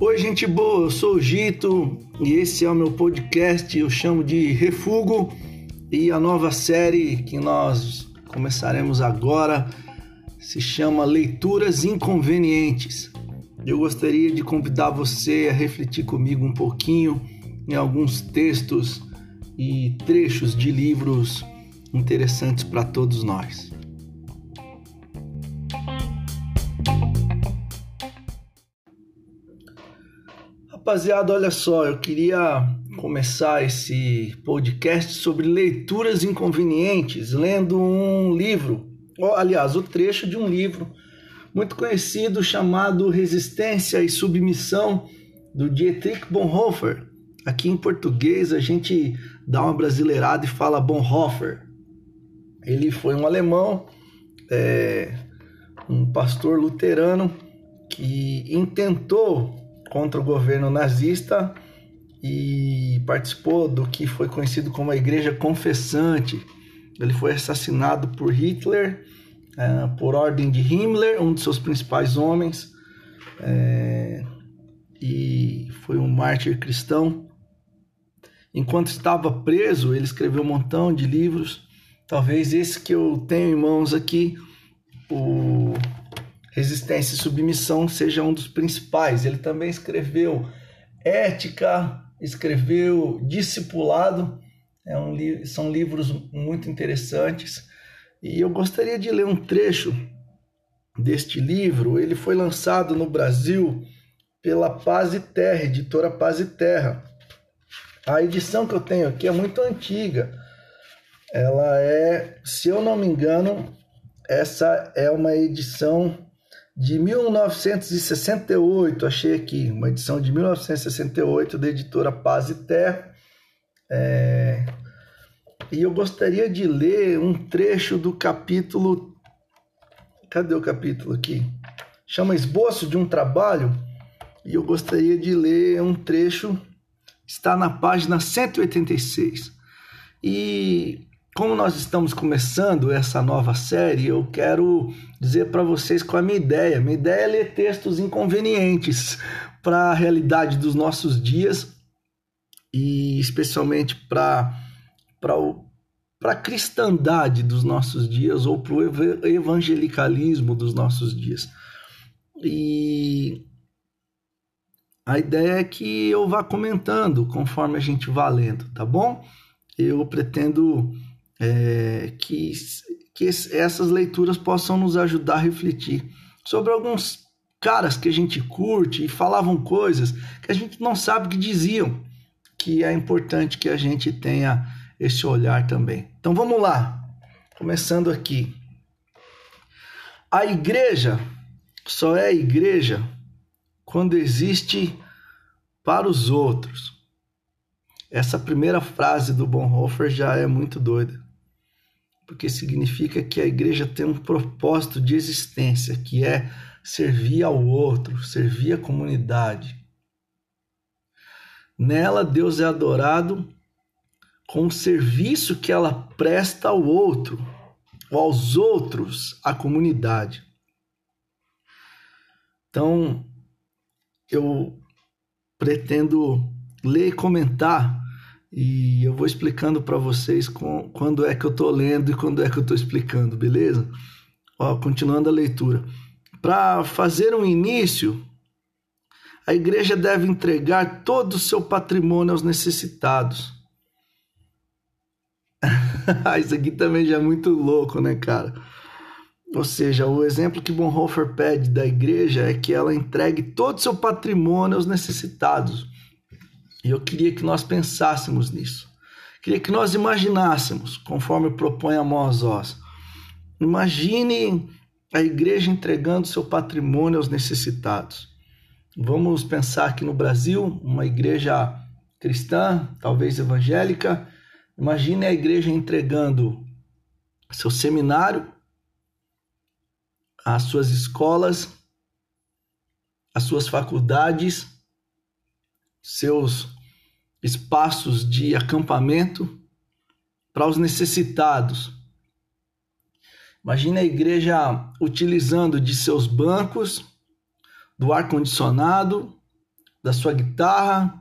Oi, gente boa, eu sou o Gito e esse é o meu podcast, eu chamo de Refugo e a nova série que nós começaremos agora se chama Leituras Inconvenientes. Eu gostaria de convidar você a refletir comigo um pouquinho em alguns textos e trechos de livros interessantes para todos nós. Rapaziada, olha só, eu queria começar esse podcast sobre leituras inconvenientes, lendo um livro, ou, aliás, o trecho de um livro muito conhecido chamado Resistência e Submissão, do Dietrich Bonhoeffer. Aqui em português a gente dá uma brasileirada e fala Bonhoeffer. Ele foi um alemão, é, um pastor luterano que intentou contra o governo nazista e participou do que foi conhecido como a Igreja Confessante. Ele foi assassinado por Hitler, é, por ordem de Himmler, um de seus principais homens, é, e foi um mártir cristão. Enquanto estava preso, ele escreveu um montão de livros. Talvez esse que eu tenho em mãos aqui, o Resistência e Submissão seja um dos principais. Ele também escreveu Ética, escreveu Discipulado, é um li são livros muito interessantes. E eu gostaria de ler um trecho deste livro. Ele foi lançado no Brasil pela Paz e Terra, editora Paz e Terra. A edição que eu tenho aqui é muito antiga. Ela é, se eu não me engano, essa é uma edição de 1968, achei aqui, uma edição de 1968 da editora Paz e Terra. É, e eu gostaria de ler um trecho do capítulo. Cadê o capítulo aqui? Chama Esboço de um Trabalho. E eu gostaria de ler um trecho, está na página 186. E como nós estamos começando essa nova série, eu quero dizer para vocês qual é a minha ideia. Minha ideia é ler textos inconvenientes para a realidade dos nossos dias e especialmente para para a cristandade dos nossos dias ou para o evangelicalismo dos nossos dias. E a ideia é que eu vá comentando conforme a gente vá lendo, tá bom? Eu pretendo é, que, que essas leituras possam nos ajudar a refletir sobre alguns caras que a gente curte e falavam coisas que a gente não sabe que diziam, que é importante que a gente tenha esse olhar também. Então vamos lá, começando aqui. A igreja só é igreja quando existe para os outros. Essa primeira frase do Bonhoeffer já é muito doida porque significa que a igreja tem um propósito de existência, que é servir ao outro, servir a comunidade. Nela, Deus é adorado com o serviço que ela presta ao outro, ou aos outros, à comunidade. Então, eu pretendo ler e comentar e eu vou explicando para vocês com, quando é que eu estou lendo e quando é que eu estou explicando, beleza? Ó, continuando a leitura. Para fazer um início, a igreja deve entregar todo o seu patrimônio aos necessitados. Isso aqui também já é muito louco, né, cara? Ou seja, o exemplo que Bonhoeffer pede da igreja é que ela entregue todo o seu patrimônio aos necessitados. E eu queria que nós pensássemos nisso. Queria que nós imaginássemos, conforme propõe Amós Oz. Imagine a igreja entregando seu patrimônio aos necessitados. Vamos pensar aqui no Brasil, uma igreja cristã, talvez evangélica. Imagine a igreja entregando seu seminário, as suas escolas, as suas faculdades, seus espaços de acampamento para os necessitados. Imagine a igreja utilizando de seus bancos, do ar condicionado, da sua guitarra,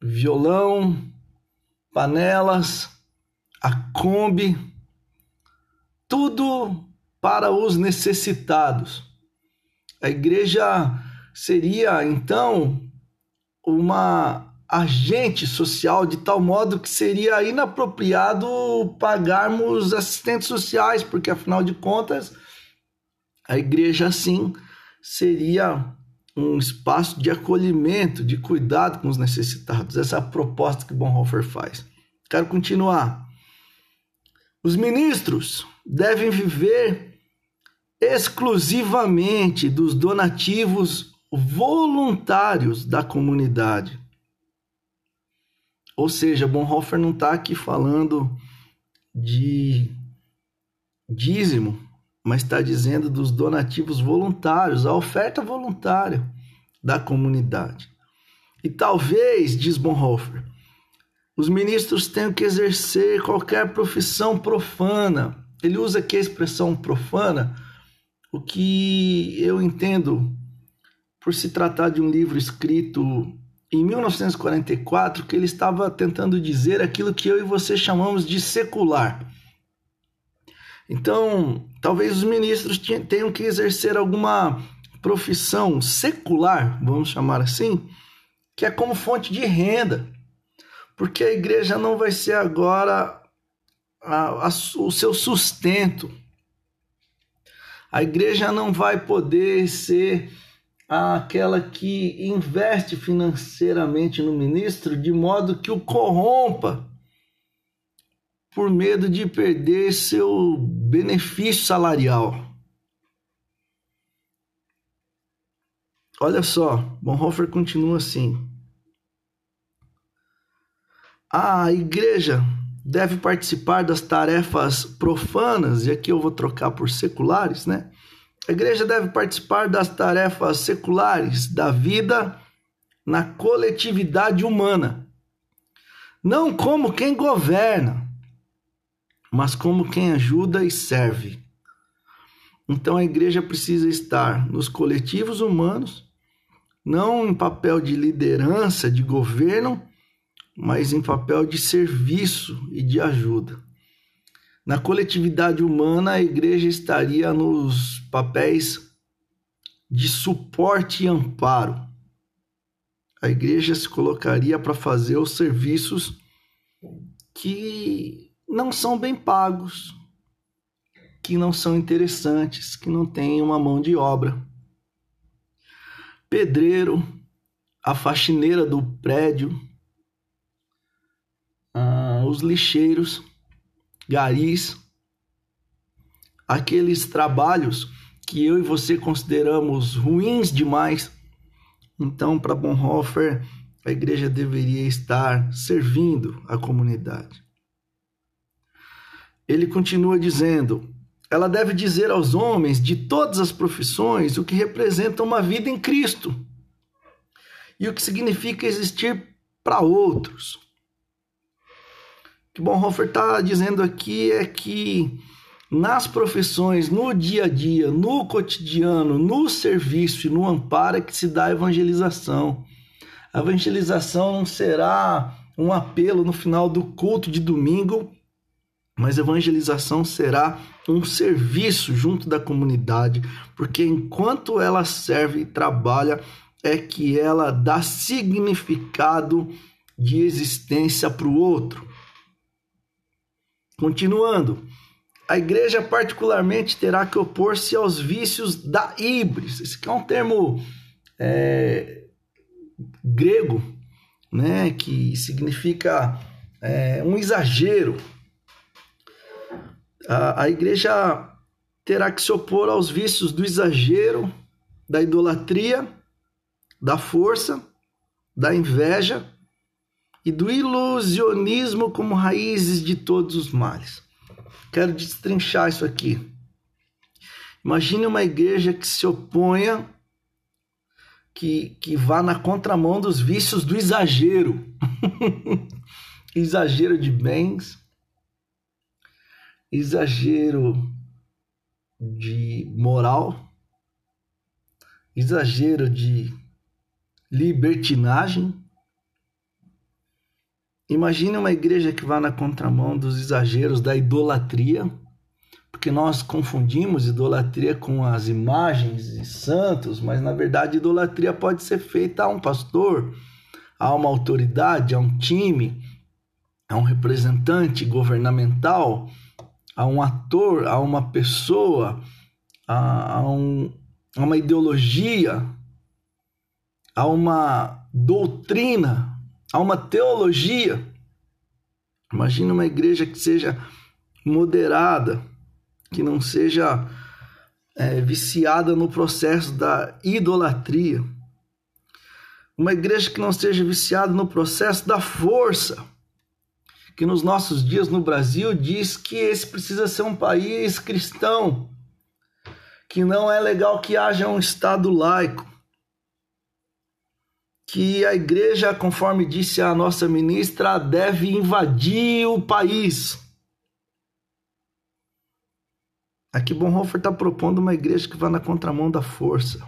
violão, panelas, a Kombi, tudo para os necessitados. A igreja seria então uma agente social de tal modo que seria inapropriado pagarmos assistentes sociais, porque afinal de contas a igreja assim seria um espaço de acolhimento, de cuidado com os necessitados. Essa é a proposta que Bonhoeffer faz. Quero continuar. Os ministros devem viver exclusivamente dos donativos voluntários da comunidade. Ou seja, Bonhoeffer não está aqui falando de dízimo, mas está dizendo dos donativos voluntários, a oferta voluntária da comunidade. E talvez, diz Bonhoeffer, os ministros tenham que exercer qualquer profissão profana. Ele usa aqui a expressão profana, o que eu entendo por se tratar de um livro escrito em 1944, que ele estava tentando dizer aquilo que eu e você chamamos de secular. Então, talvez os ministros tenham que exercer alguma profissão secular, vamos chamar assim, que é como fonte de renda porque a igreja não vai ser agora a, a, o seu sustento. A igreja não vai poder ser aquela que investe financeiramente no ministro de modo que o corrompa por medo de perder seu benefício salarial. Olha só, Bonhoeffer continua assim. A igreja deve participar das tarefas profanas, e aqui eu vou trocar por seculares, né? A igreja deve participar das tarefas seculares da vida na coletividade humana, não como quem governa, mas como quem ajuda e serve. Então a igreja precisa estar nos coletivos humanos, não em papel de liderança, de governo, mas em papel de serviço e de ajuda. Na coletividade humana, a igreja estaria nos papéis de suporte e amparo. A igreja se colocaria para fazer os serviços que não são bem pagos, que não são interessantes, que não têm uma mão de obra. Pedreiro, a faxineira do prédio, ah, os lixeiros, garis, aqueles trabalhos que eu e você consideramos ruins demais. Então, para Bonhoeffer, a igreja deveria estar servindo a comunidade. Ele continua dizendo: ela deve dizer aos homens de todas as profissões o que representa uma vida em Cristo e o que significa existir para outros que Bonhoeffer está dizendo aqui é que nas profissões, no dia a dia, no cotidiano, no serviço e no amparo é que se dá a evangelização. A evangelização não será um apelo no final do culto de domingo, mas evangelização será um serviço junto da comunidade, porque enquanto ela serve e trabalha, é que ela dá significado de existência para o outro. Continuando, a igreja particularmente terá que opor-se aos vícios da ibris. Esse é um termo é, grego, né, que significa é, um exagero. A, a igreja terá que se opor aos vícios do exagero, da idolatria, da força, da inveja, e do ilusionismo como raízes de todos os males. Quero destrinchar isso aqui. Imagine uma igreja que se oponha, que, que vá na contramão dos vícios do exagero. exagero de bens, exagero de moral, exagero de libertinagem. Imagine uma igreja que vá na contramão dos exageros da idolatria, porque nós confundimos idolatria com as imagens de santos, mas na verdade idolatria pode ser feita a um pastor, a uma autoridade, a um time, a um representante governamental, a um ator, a uma pessoa, a, um, a uma ideologia, a uma doutrina, a uma teologia. Imagina uma igreja que seja moderada, que não seja é, viciada no processo da idolatria. Uma igreja que não seja viciada no processo da força que nos nossos dias no Brasil diz que esse precisa ser um país cristão, que não é legal que haja um Estado laico, que a igreja, conforme disse a nossa ministra, deve invadir o país. Aqui Bonhoeffer está propondo uma igreja que vá na contramão da força,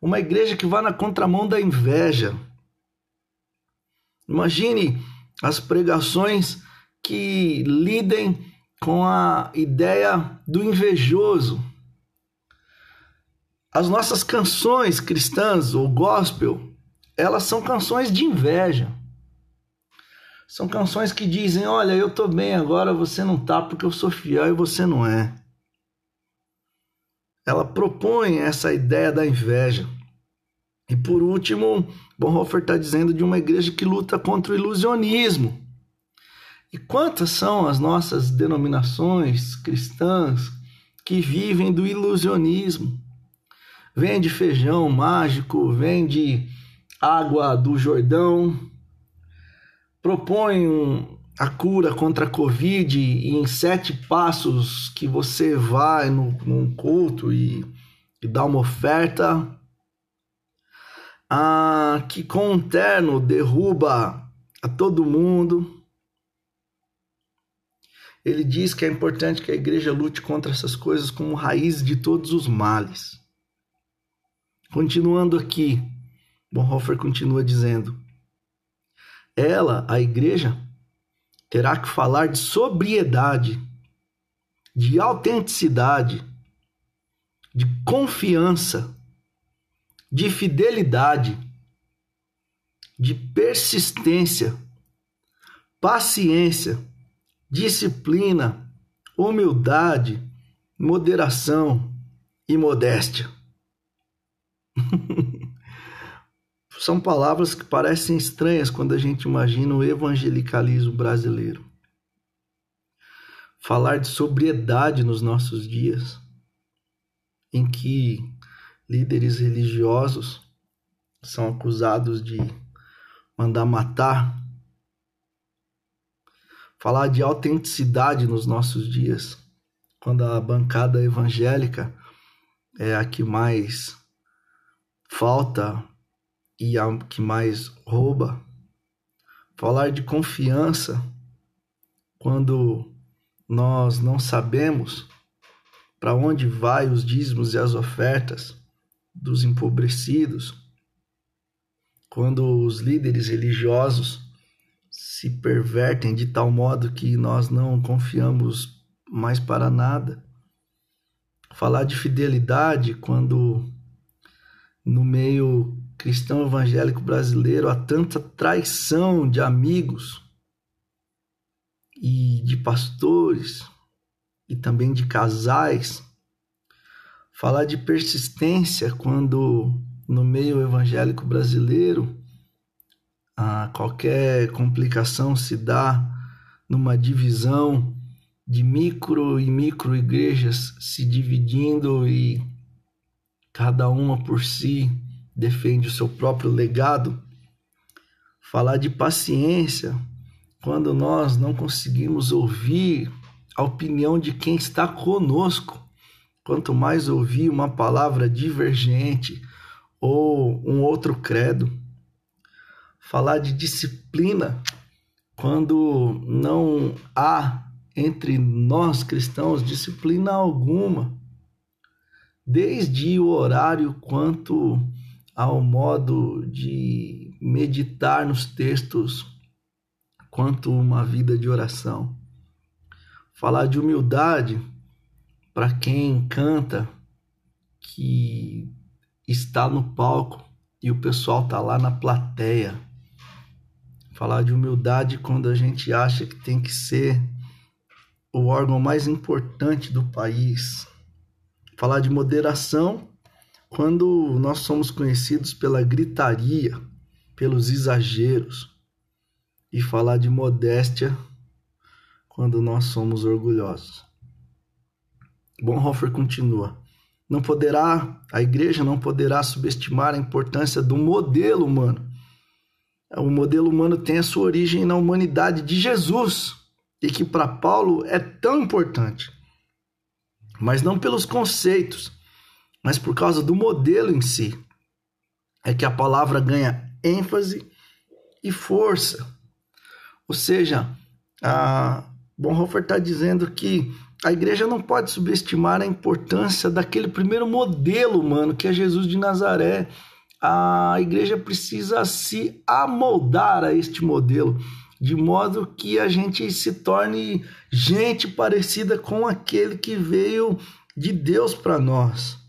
uma igreja que vá na contramão da inveja. Imagine as pregações que lidem com a ideia do invejoso. As nossas canções cristãs ou gospel, elas são canções de inveja. São canções que dizem: Olha, eu tô bem agora, você não tá porque eu sou fiel e você não é. Ela propõe essa ideia da inveja. E por último, Bonhoeffer está dizendo de uma igreja que luta contra o ilusionismo. E quantas são as nossas denominações cristãs que vivem do ilusionismo? Vende feijão mágico, vende água do Jordão, propõe a cura contra a Covid em sete passos que você vai no, num culto e, e dá uma oferta ah, que com um terno derruba a todo mundo. Ele diz que é importante que a igreja lute contra essas coisas como raiz de todos os males. Continuando aqui, Bonhoeffer continua dizendo: ela, a igreja, terá que falar de sobriedade, de autenticidade, de confiança, de fidelidade, de persistência, paciência, disciplina, humildade, moderação e modéstia. São palavras que parecem estranhas quando a gente imagina o evangelicalismo brasileiro. Falar de sobriedade nos nossos dias, em que líderes religiosos são acusados de mandar matar. Falar de autenticidade nos nossos dias, quando a bancada evangélica é a que mais falta e a que mais rouba. Falar de confiança quando nós não sabemos para onde vai os dízimos e as ofertas dos empobrecidos, quando os líderes religiosos se pervertem de tal modo que nós não confiamos mais para nada. Falar de fidelidade quando no meio cristão evangélico brasileiro há tanta traição de amigos e de pastores e também de casais. Falar de persistência quando no meio evangélico brasileiro a qualquer complicação se dá numa divisão de micro e micro igrejas se dividindo e cada uma por si defende o seu próprio legado. Falar de paciência quando nós não conseguimos ouvir a opinião de quem está conosco Quanto mais ouvir uma palavra divergente ou um outro credo, falar de disciplina quando não há entre nós cristãos disciplina alguma, desde o horário quanto ao modo de meditar nos textos, quanto uma vida de oração. Falar de humildade para quem canta que está no palco e o pessoal tá lá na plateia. Falar de humildade quando a gente acha que tem que ser o órgão mais importante do país. Falar de moderação quando nós somos conhecidos pela gritaria, pelos exageros. E falar de modéstia quando nós somos orgulhosos. Bonhoeffer continua: não poderá, a igreja não poderá subestimar a importância do modelo humano. O modelo humano tem a sua origem na humanidade de Jesus e que para Paulo é tão importante. Mas não pelos conceitos, mas por causa do modelo em si. É que a palavra ganha ênfase e força. Ou seja, a Bonhoeffer está dizendo que a igreja não pode subestimar a importância daquele primeiro modelo humano que é Jesus de Nazaré. A igreja precisa se amoldar a este modelo, de modo que a gente se torne gente parecida com aquele que veio de Deus para nós.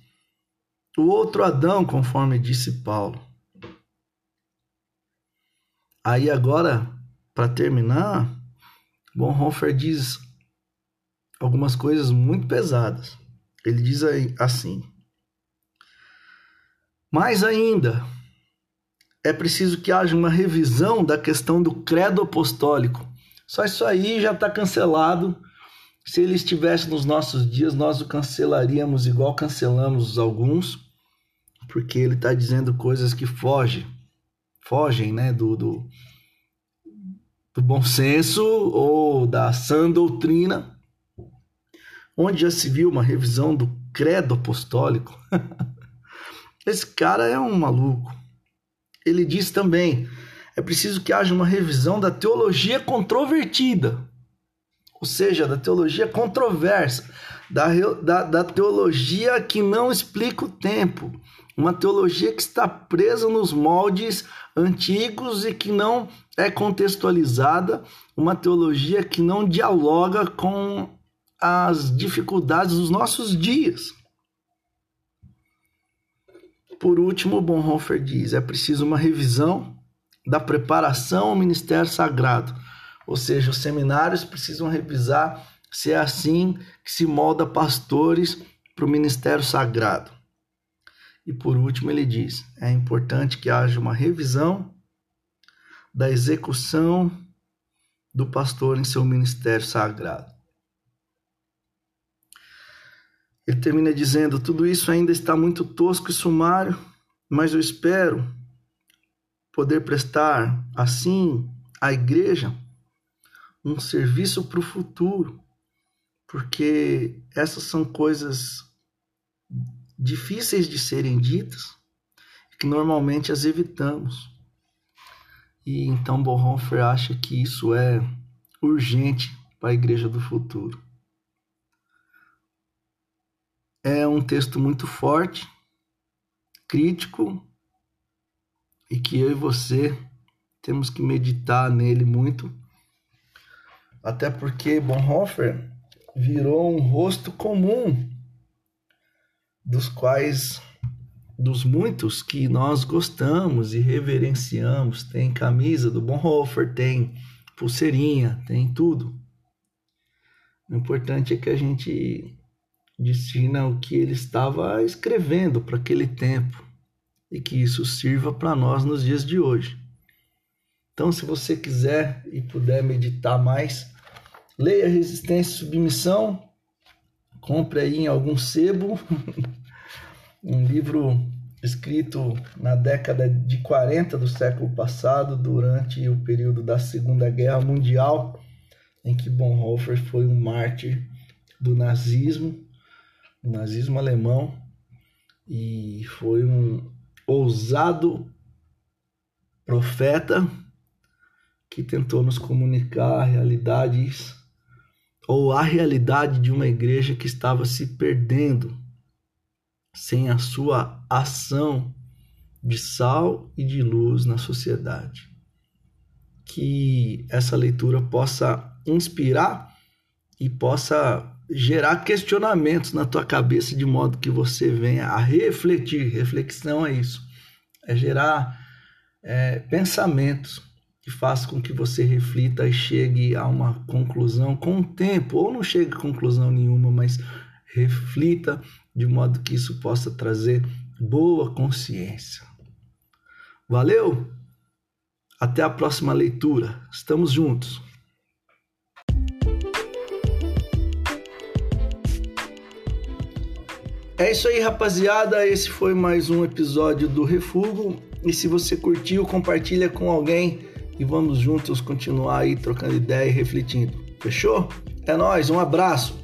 O outro Adão, conforme disse Paulo. Aí agora, para terminar, Bonhoeffer diz algumas coisas muito pesadas. Ele diz assim: Mais ainda, é preciso que haja uma revisão da questão do credo apostólico. Só isso aí já está cancelado. Se ele estivesse nos nossos dias, nós o cancelaríamos igual cancelamos alguns, porque ele está dizendo coisas que fogem, fogem, né, do, do, do bom senso ou da sã doutrina onde já se viu uma revisão do credo apostólico. Esse cara é um maluco. Ele diz também: é preciso que haja uma revisão da teologia controvertida, ou seja, da teologia controversa, da, da, da teologia que não explica o tempo, uma teologia que está presa nos moldes antigos e que não é contextualizada, uma teologia que não dialoga com as dificuldades dos nossos dias. Por último, Bonhoeffer diz: é preciso uma revisão da preparação ao ministério sagrado. Ou seja, os seminários precisam revisar se é assim que se molda pastores para o ministério sagrado. E por último, ele diz: é importante que haja uma revisão da execução do pastor em seu ministério sagrado. Ele termina dizendo: Tudo isso ainda está muito tosco e sumário, mas eu espero poder prestar, assim, à igreja um serviço para o futuro, porque essas são coisas difíceis de serem ditas que normalmente as evitamos. E então Bonhoeffer acha que isso é urgente para a igreja do futuro. É um texto muito forte, crítico e que eu e você temos que meditar nele muito. Até porque Bonhoeffer virou um rosto comum dos quais dos muitos que nós gostamos e reverenciamos. Tem camisa do Bonhoeffer, tem pulseirinha, tem tudo. O importante é que a gente destina o que ele estava escrevendo para aquele tempo e que isso sirva para nós nos dias de hoje. Então, se você quiser e puder meditar mais, leia Resistência e Submissão, compre aí em algum sebo, um livro escrito na década de 40 do século passado, durante o período da Segunda Guerra Mundial, em que Bonhoeffer foi um mártir do nazismo o nazismo alemão e foi um ousado profeta que tentou nos comunicar realidades ou a realidade de uma igreja que estava se perdendo sem a sua ação de sal e de luz na sociedade. Que essa leitura possa inspirar e possa gerar questionamentos na tua cabeça de modo que você venha a refletir. Reflexão é isso, é gerar é, pensamentos que façam com que você reflita e chegue a uma conclusão com o tempo, ou não chegue a conclusão nenhuma, mas reflita de modo que isso possa trazer boa consciência. Valeu? Até a próxima leitura. Estamos juntos. É isso aí, rapaziada. Esse foi mais um episódio do Refugo. E se você curtiu, compartilha com alguém e vamos juntos continuar aí trocando ideia e refletindo. Fechou? É nós, um abraço.